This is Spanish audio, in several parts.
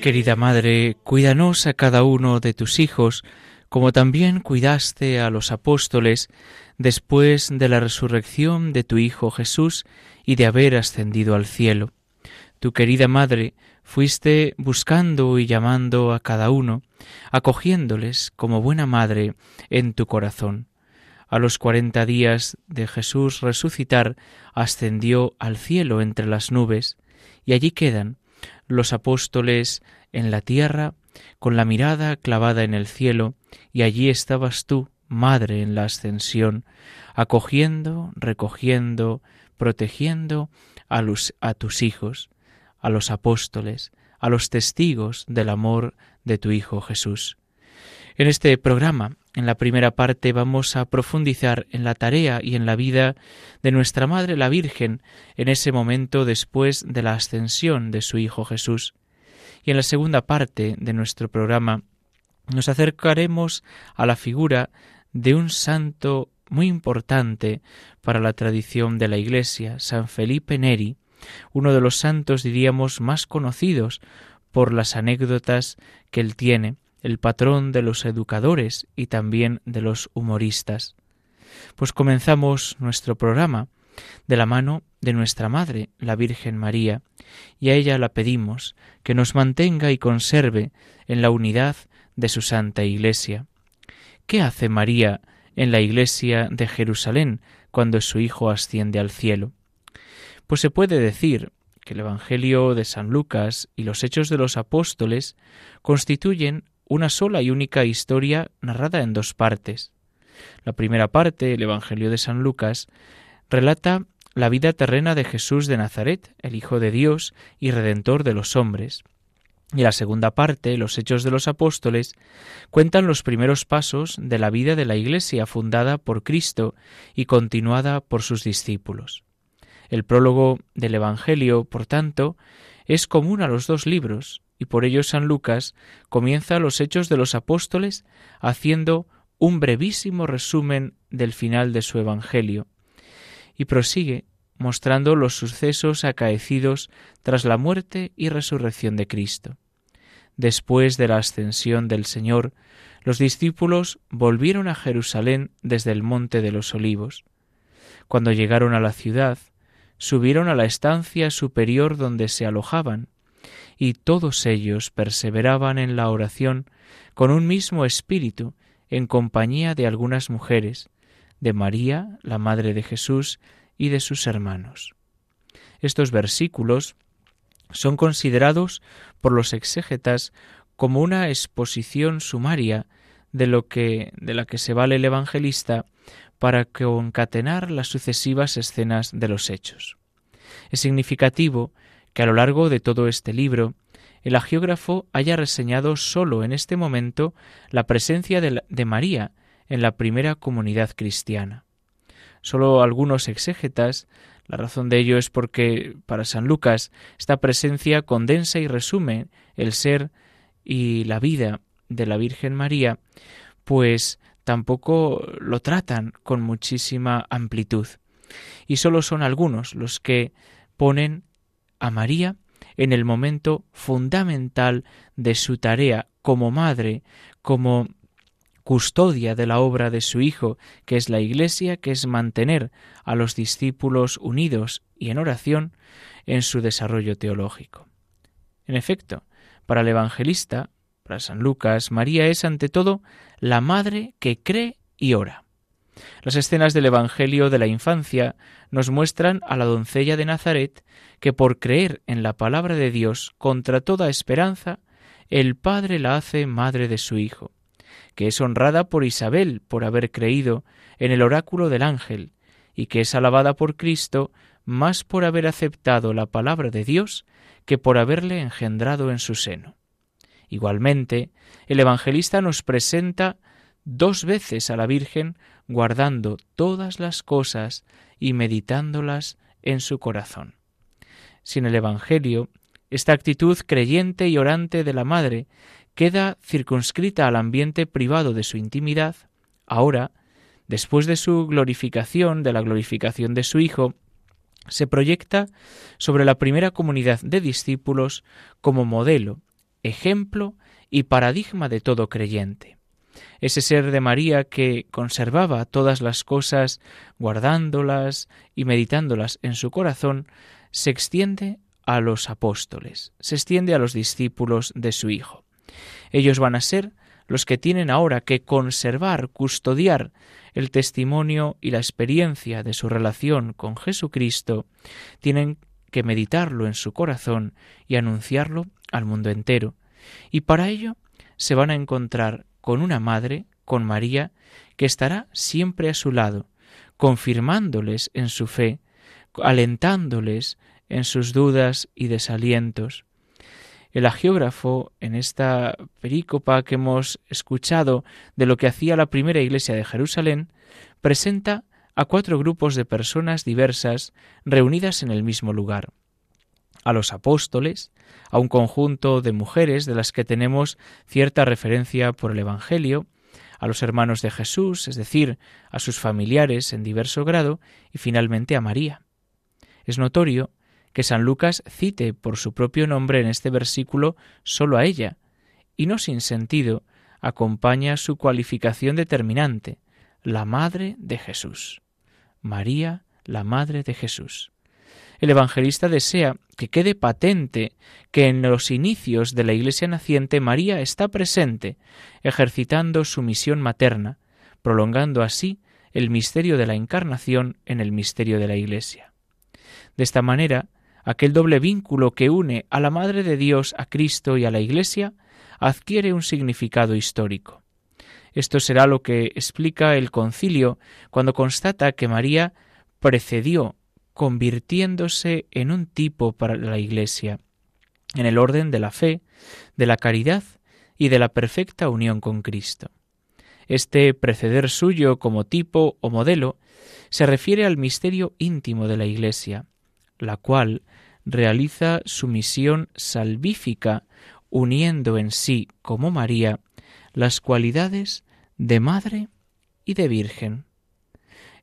Querida Madre, cuídanos a cada uno de tus hijos, como también cuidaste a los apóstoles después de la resurrección de tu Hijo Jesús y de haber ascendido al cielo. Tu querida Madre, fuiste buscando y llamando a cada uno, acogiéndoles como buena Madre en tu corazón. A los cuarenta días de Jesús resucitar, ascendió al cielo entre las nubes, y allí quedan los apóstoles en la tierra, con la mirada clavada en el cielo, y allí estabas tú, Madre, en la ascensión, acogiendo, recogiendo, protegiendo a, tus hijos, a los apóstoles, a los testigos del amor de tu Hijo Jesús. En este programa, en la primera parte, vamos a profundizar en la tarea y en la vida de nuestra Madre la Virgen en ese momento después de la ascensión de su Hijo Jesús. Y en la segunda parte de nuestro programa nos acercaremos a la figura de un santo muy importante para la tradición de la Iglesia, San Felipe Neri, uno de los santos diríamos más conocidos por las anécdotas que él tiene, el patrón de los educadores y también de los humoristas. Pues comenzamos nuestro programa de la mano de nuestra Madre, la Virgen María, y a ella la pedimos que nos mantenga y conserve en la unidad de su Santa Iglesia. ¿Qué hace María en la Iglesia de Jerusalén cuando su Hijo asciende al cielo? Pues se puede decir que el Evangelio de San Lucas y los Hechos de los Apóstoles constituyen una sola y única historia narrada en dos partes. La primera parte, el Evangelio de San Lucas, relata la vida terrena de Jesús de Nazaret, el Hijo de Dios y Redentor de los hombres. Y la segunda parte, los Hechos de los Apóstoles, cuentan los primeros pasos de la vida de la Iglesia fundada por Cristo y continuada por sus discípulos. El prólogo del Evangelio, por tanto, es común a los dos libros, y por ello San Lucas comienza los Hechos de los Apóstoles haciendo un brevísimo resumen del final de su Evangelio, y prosigue mostrando los sucesos acaecidos tras la muerte y resurrección de Cristo. Después de la ascensión del Señor, los discípulos volvieron a Jerusalén desde el monte de los olivos. Cuando llegaron a la ciudad, subieron a la estancia superior donde se alojaban, y todos ellos perseveraban en la oración con un mismo espíritu, en compañía de algunas mujeres, de María, la Madre de Jesús, y de sus hermanos. Estos versículos son considerados por los exégetas como una exposición sumaria de lo que de la que se vale el evangelista para concatenar las sucesivas escenas de los hechos. Es significativo que a lo largo de todo este libro el agiógrafo haya reseñado sólo en este momento la presencia de, María en la primera comunidad cristiana. Solo algunos exégetas, la razón de ello es porque para San Lucas esta presencia condensa y resume el ser y la vida de la Virgen María, pues tampoco lo tratan con muchísima amplitud. Y solo son algunos los que ponen a María en el momento fundamental de su tarea como madre, como custodia de la obra de su Hijo, que es la Iglesia, que es mantener a los discípulos unidos y en oración en su desarrollo teológico. En efecto, para el evangelista, para San Lucas, María es ante todo la madre que cree y ora. Las escenas del Evangelio de la infancia nos muestran a la doncella de Nazaret que por creer en la palabra de Dios contra toda esperanza, el Padre la hace madre de su Hijo, que es honrada por Isabel por haber creído en el oráculo del ángel, y que es alabada por Cristo más por haber aceptado la palabra de Dios que por haberle engendrado en su seno. Igualmente, el evangelista nos presenta dos veces a la Virgen guardando todas las cosas y meditándolas en su corazón. Sin el Evangelio, esta actitud creyente y orante de la Madre queda circunscrita al ambiente privado de su intimidad, ahora, después de su glorificación, de la glorificación de su Hijo, se proyecta sobre la primera comunidad de discípulos como modelo, ejemplo y paradigma de todo creyente ese ser de María que conservaba todas las cosas, guardándolas y meditándolas en su corazón, se extiende a los apóstoles, se extiende a los discípulos de su Hijo. Ellos van a ser los que tienen ahora que conservar, custodiar el testimonio y la experiencia de su relación con Jesucristo, tienen que meditarlo en su corazón y anunciarlo al mundo entero. Y para ello se van a encontrar con una madre, con María, que estará siempre a su lado, confirmándoles en su fe, alentándoles en sus dudas y desalientos. El agiógrafo, en esta perícopa que hemos escuchado de lo que hacía la primera iglesia de Jerusalén, presenta a cuatro grupos de personas diversas reunidas en el mismo lugar a los apóstoles, a un conjunto de mujeres de las que tenemos cierta referencia por el Evangelio, a los hermanos de Jesús, es decir, a sus familiares en diverso grado, y finalmente a María. Es notorio que San Lucas cite por su propio nombre en este versículo solo a ella, y no sin sentido acompaña su cualificación determinante, la Madre de Jesús. María, la Madre de Jesús el evangelista desea que quede patente que en los inicios de la Iglesia naciente María está presente, ejercitando su misión materna, prolongando así el misterio de la encarnación en el misterio de la Iglesia. De esta manera, aquel doble vínculo que une a la Madre de Dios, a Cristo y a la Iglesia, adquiere un significado histórico. Esto será lo que explica el concilio cuando constata que María precedió convirtiéndose en un tipo para la Iglesia, en el orden de la fe, de la caridad y de la perfecta unión con Cristo. Este preceder suyo como tipo o modelo se refiere al misterio íntimo de la Iglesia, la cual realiza su misión salvífica uniendo en sí, como María, las cualidades de madre y de virgen.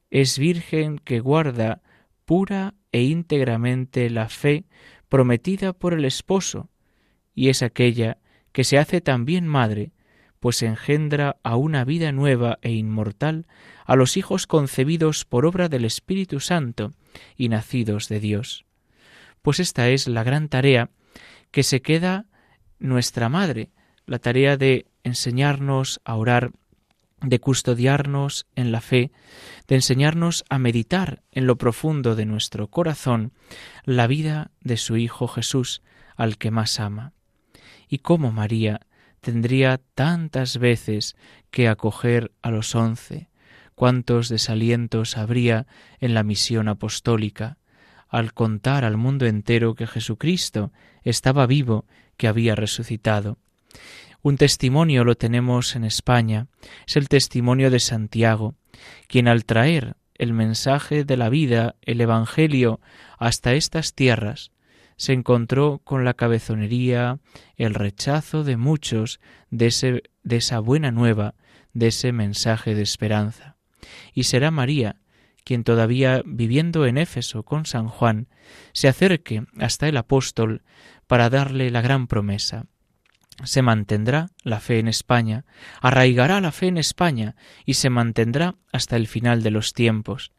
Es virgen que guarda pura e íntegramente la fe prometida por el esposo, y es aquella que se hace también madre, pues engendra a una vida nueva e inmortal a los hijos concebidos por obra del Espíritu Santo y nacidos de Dios. Pues esta es la gran tarea que se queda nuestra madre, la tarea de enseñarnos a orar de custodiarnos en la fe, de enseñarnos a meditar en lo profundo de nuestro corazón la vida de su Hijo Jesús, al que más ama. Y cómo María tendría tantas veces que acoger a los once, cuántos desalientos habría en la misión apostólica, al contar al mundo entero que Jesucristo estaba vivo, que había resucitado. Un testimonio lo tenemos en España, es el testimonio de Santiago, quien al traer el mensaje de la vida, el Evangelio, hasta estas tierras, se encontró con la cabezonería, el rechazo de muchos de, esa buena nueva, de ese mensaje de esperanza. Y será María quien todavía viviendo en Éfeso con San Juan, se acerque hasta el apóstol para darle la gran promesa se mantendrá la fe en España, arraigará la fe en España y se mantendrá hasta el final de los tiempos.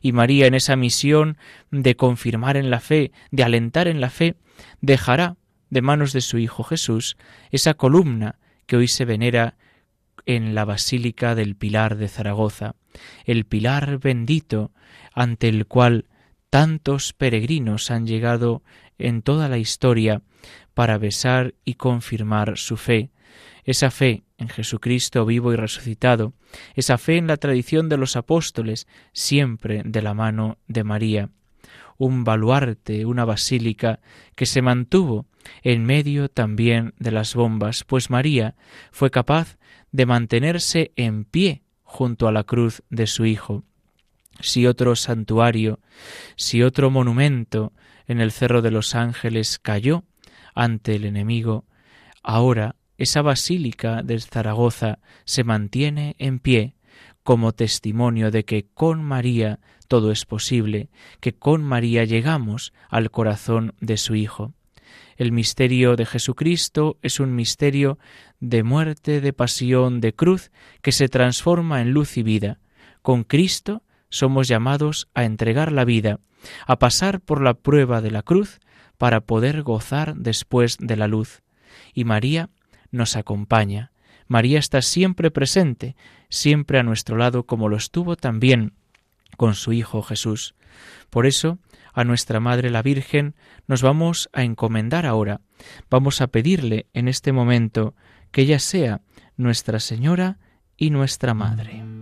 Y María en esa misión de confirmar en la fe, de alentar en la fe, dejará de manos de su Hijo Jesús esa columna que hoy se venera en la Basílica del Pilar de Zaragoza, el pilar bendito ante el cual tantos peregrinos han llegado en toda la historia para besar y confirmar su fe, esa fe en Jesucristo vivo y resucitado, esa fe en la tradición de los apóstoles, siempre de la mano de María, un baluarte, una basílica que se mantuvo en medio también de las bombas, pues María fue capaz de mantenerse en pie junto a la cruz de su Hijo. Si otro santuario, si otro monumento en el Cerro de los Ángeles cayó ante el enemigo, ahora esa basílica de Zaragoza se mantiene en pie como testimonio de que con María todo es posible, que con María llegamos al corazón de su Hijo. El misterio de Jesucristo es un misterio de muerte, de pasión, de cruz, que se transforma en luz y vida. Con Cristo somos llamados a entregar la vida, a pasar por la prueba de la cruz, para poder gozar después de la luz. Y María nos acompaña. María está siempre presente, siempre a nuestro lado, como lo estuvo también con su Hijo Jesús. Por eso, a nuestra Madre la Virgen nos vamos a encomendar ahora, vamos a pedirle en este momento que ella sea nuestra Señora y nuestra Madre.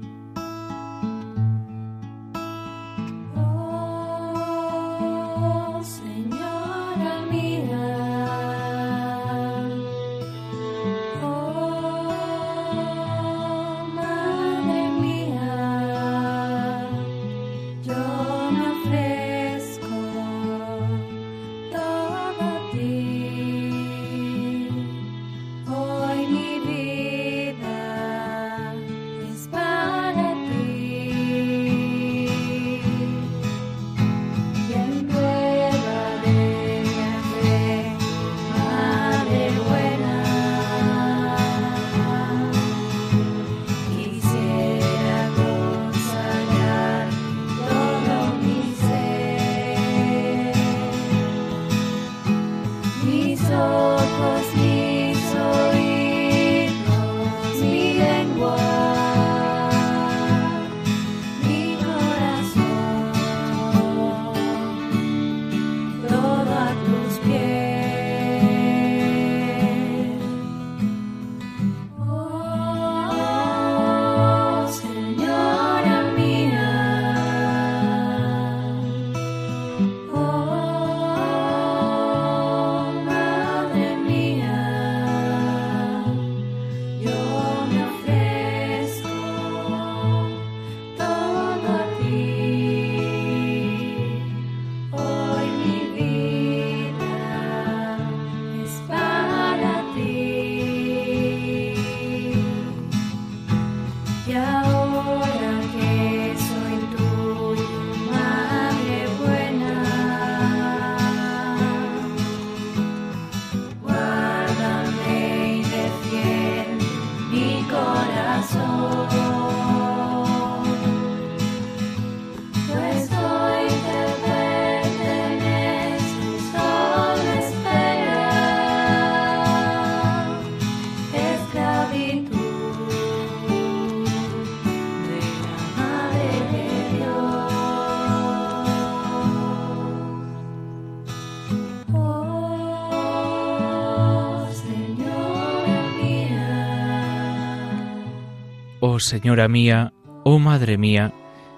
Oh Señora mía, oh Madre mía,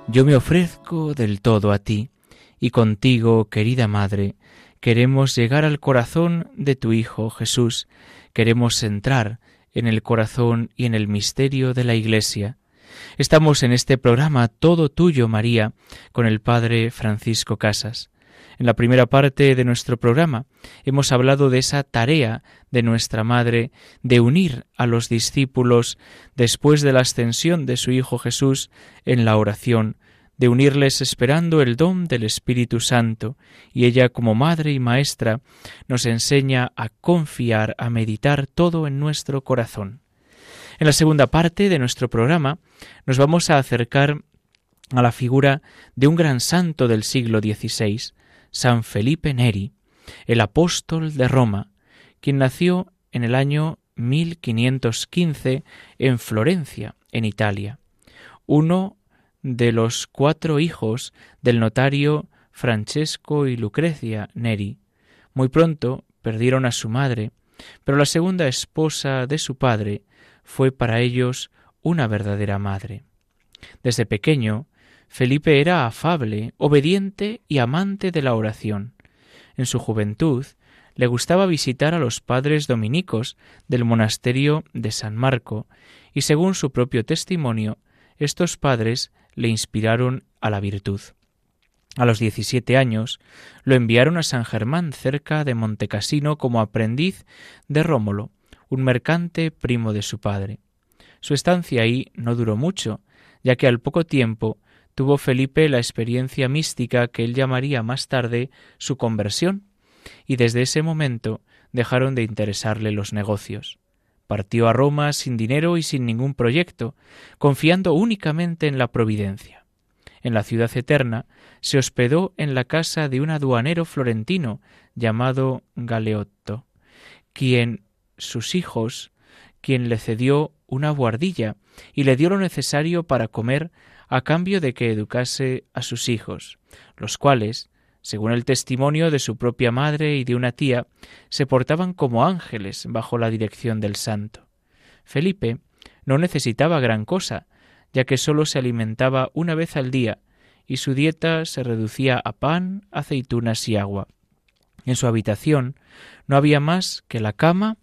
yo me ofrezco del todo a ti, y contigo, querida Madre, queremos llegar al corazón de tu Hijo Jesús, queremos entrar en el corazón y en el misterio de la Iglesia. Estamos en este programa Todo Tuyo, María, con el Padre Francisco Casas. En la primera parte de nuestro programa. Hemos hablado de esa tarea de nuestra Madre de unir a los discípulos después de la ascensión de su Hijo Jesús en la oración, de unirles esperando el don del Espíritu Santo, y ella como Madre y Maestra nos enseña a confiar, a meditar todo en nuestro corazón. En la segunda parte de nuestro programa nos vamos a acercar a la figura de un gran santo del siglo XVI, San Felipe Neri, el apóstol de Roma, quien nació en el año 1515 en Florencia, en Italia. Uno de los cuatro hijos del notario Francesco y Lucrecia Neri. Muy pronto perdieron a su madre, pero la segunda esposa de su padre fue para ellos una verdadera madre. Desde pequeño, Felipe era afable, obediente y amante de la oración. En su juventud le gustaba visitar a los padres dominicos del monasterio de San Marco, y según su propio testimonio, estos padres le inspiraron a la virtud. A los diecisiete años lo enviaron a San Germán cerca de Montecasino como aprendiz de Rómulo, un mercante primo de su padre. Su estancia ahí no duró mucho, ya que al poco tiempo tuvo Felipe la experiencia mística que él llamaría más tarde su conversión, y desde ese momento dejaron de interesarle los negocios. Partió a Roma sin dinero y sin ningún proyecto, confiando únicamente en la providencia. En la ciudad eterna se hospedó en la casa de un aduanero florentino llamado Galeotto, quien sus hijos, quien le cedió una buhardilla y le dio lo necesario para comer a cambio de que educase a sus hijos, los cuales, según el testimonio de su propia madre y de una tía, se portaban como ángeles bajo la dirección del santo. Felipe no necesitaba gran cosa, ya que sólo se alimentaba una vez al día, y su dieta se reducía a pan, aceitunas y agua. En su habitación no había más que la cama,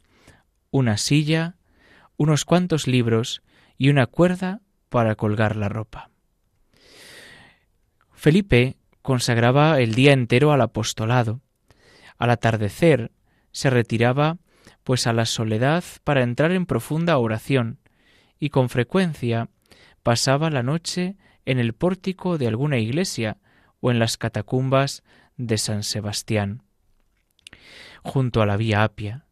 una silla, unos cuantos libros y una cuerda para colgar la ropa. Felipe consagraba el día entero al apostolado. Al atardecer se retiraba pues a la soledad para entrar en profunda oración y con frecuencia pasaba la noche en el pórtico de alguna iglesia o en las catacumbas de San Sebastián. Junto a la vía Apia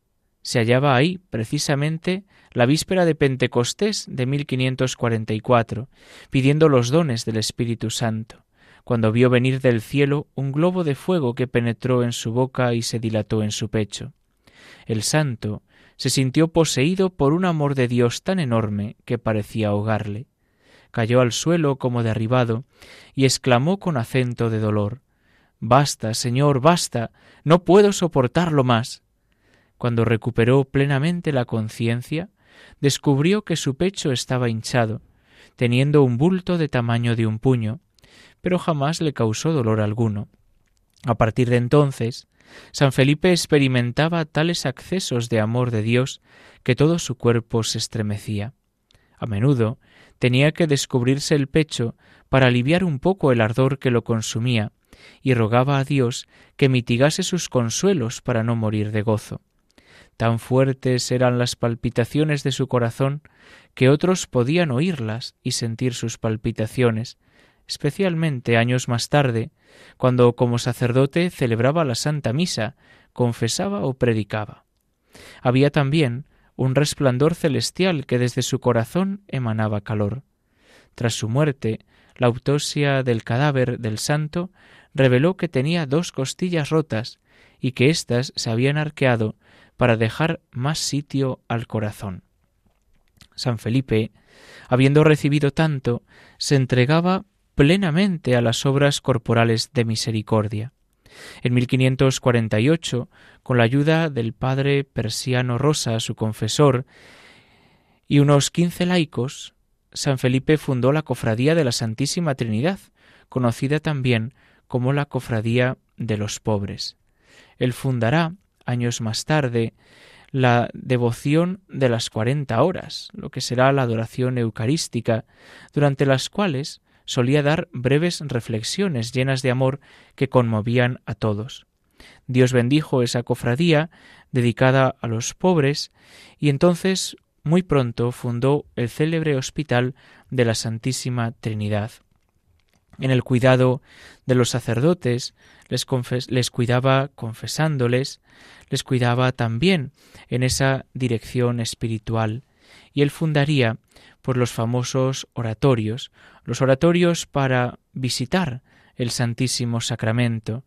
se hallaba ahí precisamente la víspera de Pentecostés de 1544, pidiendo los dones del Espíritu Santo cuando vio venir del cielo un globo de fuego que penetró en su boca y se dilató en su pecho. El santo se sintió poseído por un amor de Dios tan enorme que parecía ahogarle. Cayó al suelo como derribado y exclamó con acento de dolor Basta, Señor, basta, no puedo soportarlo más. Cuando recuperó plenamente la conciencia, descubrió que su pecho estaba hinchado, teniendo un bulto de tamaño de un puño, pero jamás le causó dolor alguno. A partir de entonces, San Felipe experimentaba tales accesos de amor de Dios que todo su cuerpo se estremecía. A menudo tenía que descubrirse el pecho para aliviar un poco el ardor que lo consumía, y rogaba a Dios que mitigase sus consuelos para no morir de gozo. Tan fuertes eran las palpitaciones de su corazón que otros podían oírlas y sentir sus palpitaciones, especialmente años más tarde, cuando como sacerdote celebraba la Santa Misa, confesaba o predicaba. Había también un resplandor celestial que desde su corazón emanaba calor. Tras su muerte, la autopsia del cadáver del santo reveló que tenía dos costillas rotas y que éstas se habían arqueado para dejar más sitio al corazón. San Felipe, habiendo recibido tanto, se entregaba plenamente a las obras corporales de misericordia. En 1548, con la ayuda del padre Persiano Rosa, su confesor, y unos quince laicos, San Felipe fundó la Cofradía de la Santísima Trinidad, conocida también como la Cofradía de los Pobres. Él fundará, años más tarde, la devoción de las cuarenta horas, lo que será la adoración eucarística, durante las cuales solía dar breves reflexiones llenas de amor que conmovían a todos. Dios bendijo esa cofradía dedicada a los pobres y entonces muy pronto fundó el célebre Hospital de la Santísima Trinidad. En el cuidado de los sacerdotes les, les, cuidaba confesándoles, les cuidaba también en esa dirección espiritual, y él fundaría por los famosos oratorios, los oratorios para visitar el Santísimo Sacramento,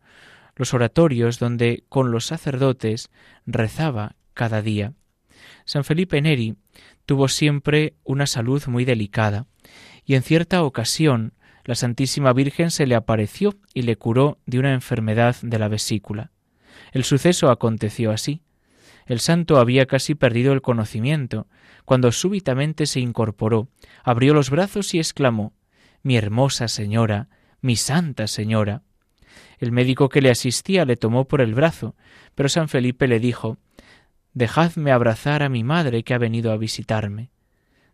los oratorios donde con los sacerdotes rezaba cada día. San Felipe Neri tuvo siempre una salud muy delicada, y en cierta ocasión la Santísima Virgen se le apareció y le curó de una enfermedad de la vesícula. El suceso aconteció así. El santo había casi perdido el conocimiento, cuando súbitamente se incorporó, abrió los brazos y exclamó Mi hermosa señora, mi santa señora. El médico que le asistía le tomó por el brazo, pero San Felipe le dijo Dejadme abrazar a mi madre que ha venido a visitarme.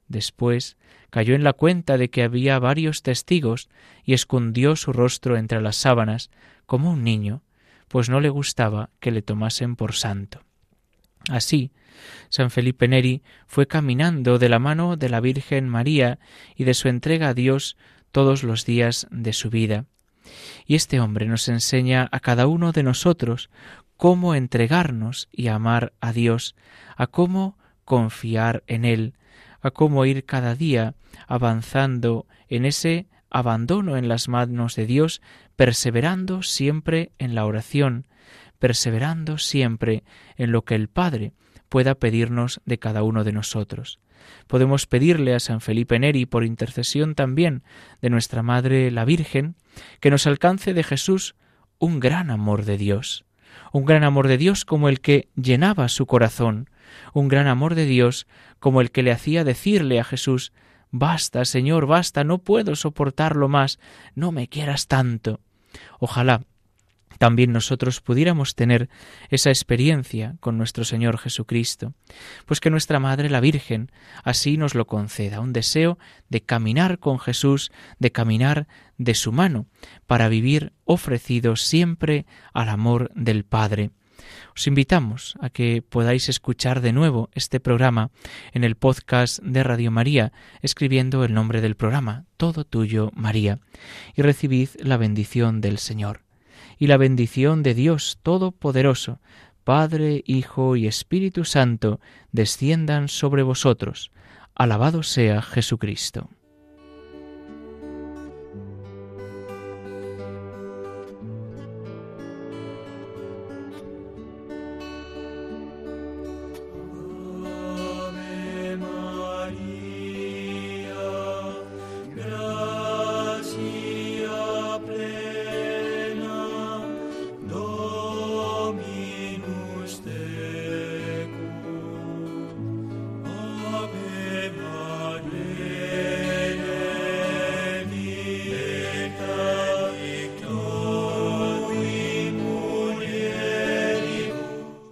Después cayó en la cuenta de que había varios testigos y escondió su rostro entre las sábanas, como un niño, pues no le gustaba que le tomasen por santo. Así, San Felipe Neri fue caminando de la mano de la Virgen María y de su entrega a Dios todos los días de su vida. Y este hombre nos enseña a cada uno de nosotros cómo entregarnos y amar a Dios, a cómo confiar en Él, a cómo ir cada día avanzando en ese abandono en las manos de Dios, perseverando siempre en la oración, perseverando siempre en lo que el Padre pueda pedirnos de cada uno de nosotros. Podemos pedirle a San Felipe Neri, por intercesión también de nuestra Madre la Virgen, que nos alcance de Jesús un gran amor de Dios, un gran amor de Dios como el que llenaba su corazón, un gran amor de Dios como el que le hacía decirle a Jesús Basta, Señor, basta, no puedo soportarlo más, no me quieras tanto. Ojalá también nosotros pudiéramos tener esa experiencia con nuestro Señor Jesucristo, pues que nuestra Madre la Virgen así nos lo conceda, un deseo de caminar con Jesús, de caminar de su mano, para vivir ofrecidos siempre al amor del Padre. Os invitamos a que podáis escuchar de nuevo este programa en el podcast de Radio María, escribiendo el nombre del programa, Todo Tuyo María, y recibid la bendición del Señor y la bendición de Dios Todopoderoso, Padre, Hijo y Espíritu Santo, desciendan sobre vosotros. Alabado sea Jesucristo.